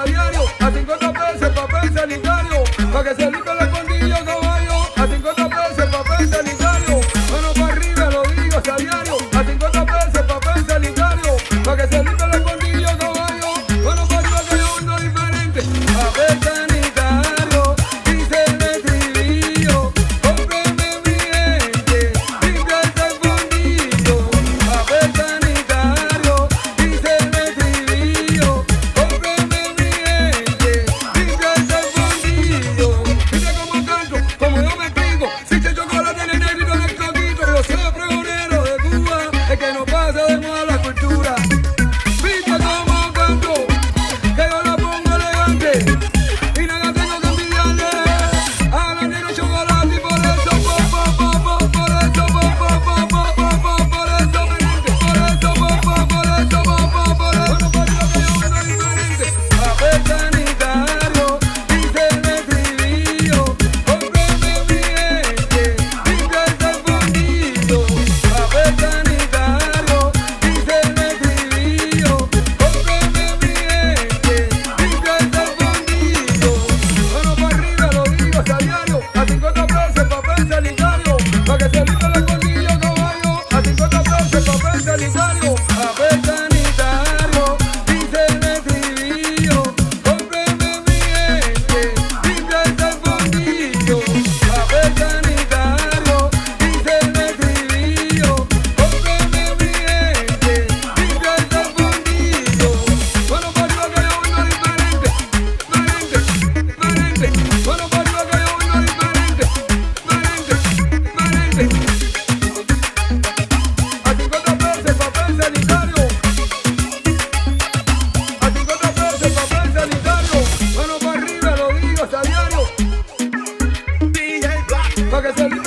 a diario, a 50 pesos, papel sanitario, para que se limpie la condilla, caballo, a 50 pesos. que se